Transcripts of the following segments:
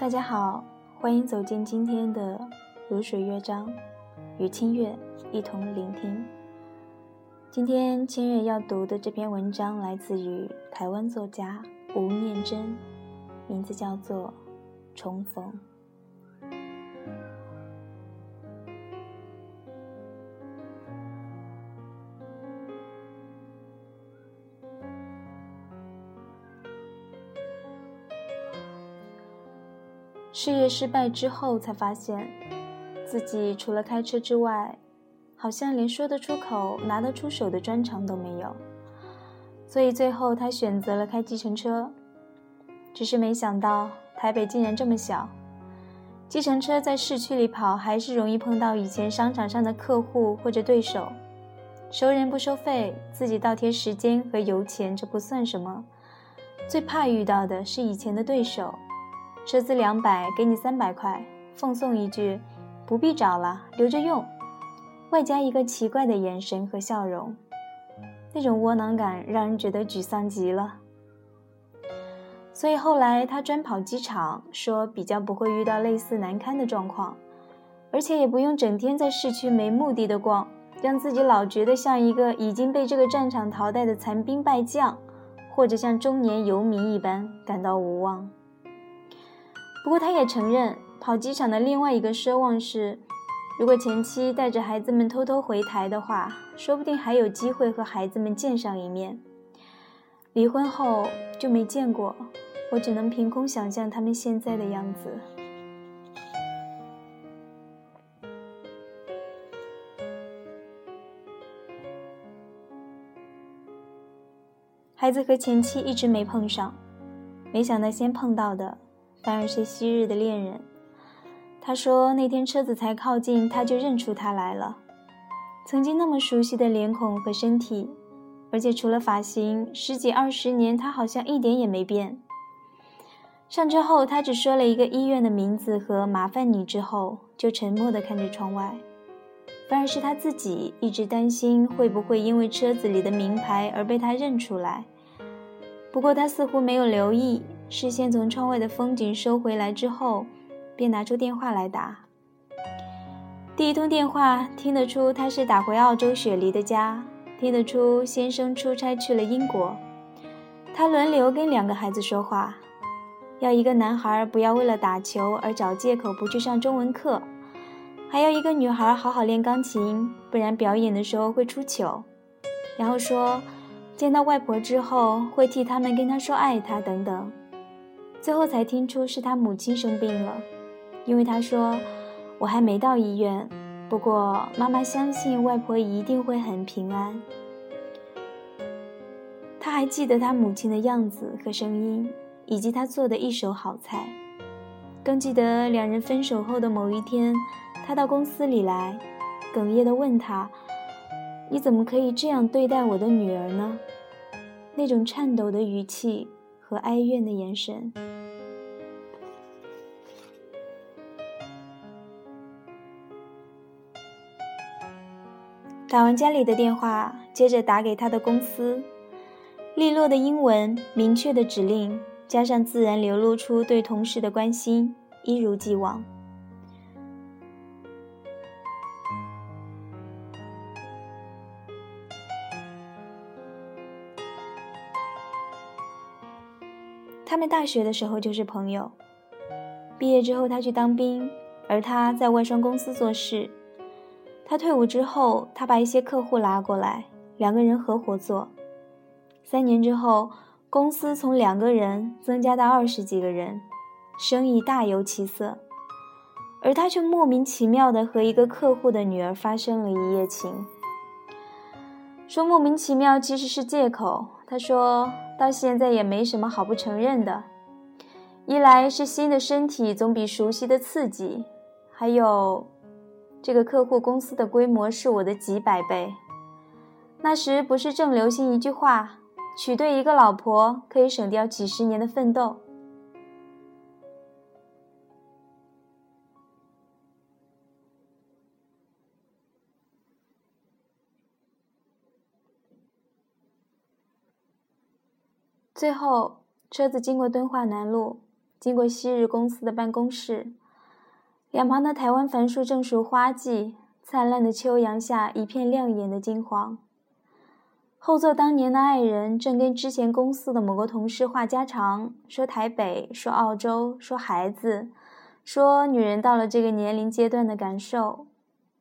大家好，欢迎走进今天的《如水乐章》，与清月一同聆听。今天清月要读的这篇文章来自于台湾作家吴念真，名字叫做《重逢》。事业失败之后，才发现自己除了开车之外，好像连说得出口、拿得出手的专长都没有。所以最后他选择了开计程车，只是没想到台北竟然这么小。计程车在市区里跑，还是容易碰到以前商场上的客户或者对手。熟人不收费，自己倒贴时间和油钱，这不算什么。最怕遇到的是以前的对手。车资两百，给你三百块，奉送一句，不必找了，留着用。外加一个奇怪的眼神和笑容，那种窝囊感让人觉得沮丧极了。所以后来他专跑机场，说比较不会遇到类似难堪的状况，而且也不用整天在市区没目的的逛，让自己老觉得像一个已经被这个战场淘汰的残兵败将，或者像中年游民一般感到无望。不过，他也承认，跑机场的另外一个奢望是，如果前妻带着孩子们偷偷回台的话，说不定还有机会和孩子们见上一面。离婚后就没见过，我只能凭空想象他们现在的样子。孩子和前妻一直没碰上，没想到先碰到的。反而是昔日的恋人。他说：“那天车子才靠近，他就认出他来了。曾经那么熟悉的脸孔和身体，而且除了发型，十几二十年他好像一点也没变。”上车后，他只说了一个医院的名字和麻烦你，之后就沉默地看着窗外。反而是他自己一直担心会不会因为车子里的名牌而被他认出来。不过他似乎没有留意。视线从窗外的风景收回来之后，便拿出电话来打。第一通电话听得出他是打回澳洲雪梨的家，听得出先生出差去了英国。他轮流跟两个孩子说话，要一个男孩不要为了打球而找借口不去上中文课，还要一个女孩好好练钢琴，不然表演的时候会出糗。然后说，见到外婆之后会替他们跟她说爱她等等。最后才听出是他母亲生病了，因为他说：“我还没到医院，不过妈妈相信外婆一定会很平安。”他还记得他母亲的样子和声音，以及他做的一手好菜。更记得两人分手后的某一天，他到公司里来，哽咽地问他：“你怎么可以这样对待我的女儿呢？”那种颤抖的语气。和哀怨的眼神。打完家里的电话，接着打给他的公司，利落的英文，明确的指令，加上自然流露出对同事的关心，一如既往。们大学的时候就是朋友，毕业之后他去当兵，而他在外商公司做事。他退伍之后，他把一些客户拉过来，两个人合伙做。三年之后，公司从两个人增加到二十几个人，生意大有起色。而他却莫名其妙的和一个客户的女儿发生了一夜情。说莫名其妙其实是借口。他说到现在也没什么好不承认的，一来是新的身体总比熟悉的刺激，还有这个客户公司的规模是我的几百倍。那时不是正流行一句话：娶对一个老婆可以省掉几十年的奋斗。最后，车子经过敦化南路，经过昔日公司的办公室，两旁的台湾樊树正熟花季，灿烂的秋阳下一片亮眼的金黄。后座当年的爱人正跟之前公司的某个同事话家常，说台北，说澳洲，说孩子，说女人到了这个年龄阶段的感受，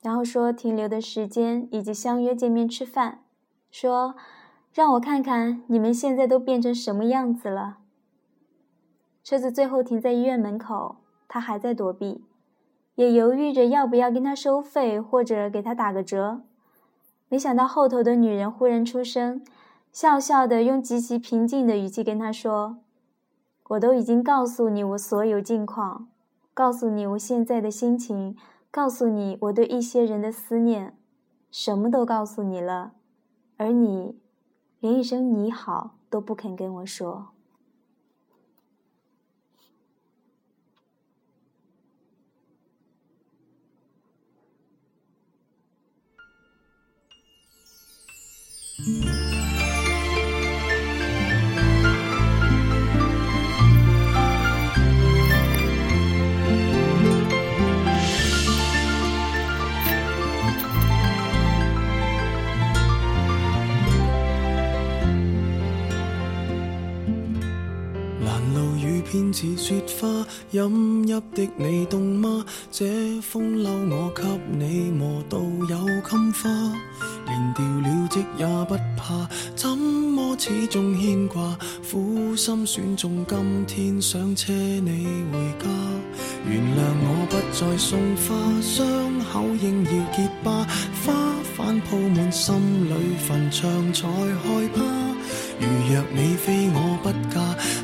然后说停留的时间以及相约见面吃饭，说。让我看看你们现在都变成什么样子了。车子最后停在医院门口，他还在躲避，也犹豫着要不要跟他收费或者给他打个折。没想到后头的女人忽然出声，笑笑的用极其平静的语气跟他说：“我都已经告诉你我所有近况，告诉你我现在的心情，告诉你我对一些人的思念，什么都告诉你了，而你。”连一声你好都不肯跟我说。似雪花，飲泣的你凍嗎？這風褸我給你磨到有襟花，連掉了職也不怕，怎麼始終牽掛？苦心選中今天想車你回家，原諒我不再送花，傷口應要結疤，花瓣鋪滿心裏，凡像才害怕。如若你非我不嫁。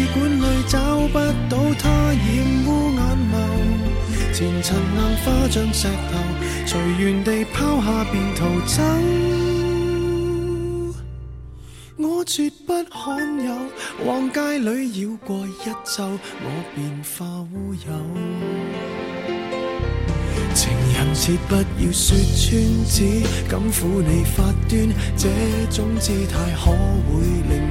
试管里找不到它，染污眼眸。前尘硬化像石头，随缘地抛下便逃走。我绝不罕有，往街里绕过一周，我便化乌有。情人节不要说穿，只敢抚你发端，这种姿态可会令？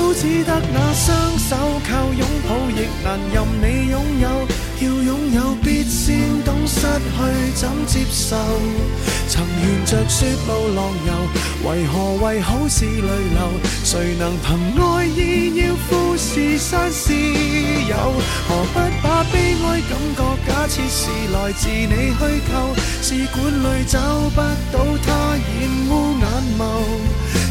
那双手靠拥抱亦难任你拥有，要拥有必先懂失去怎接受。曾沿着雪路浪游，为何为好事泪流？谁能凭爱意要富士山私有？何不把悲哀感觉假设是来自你虚构？试管里找不到他，染污眼眸。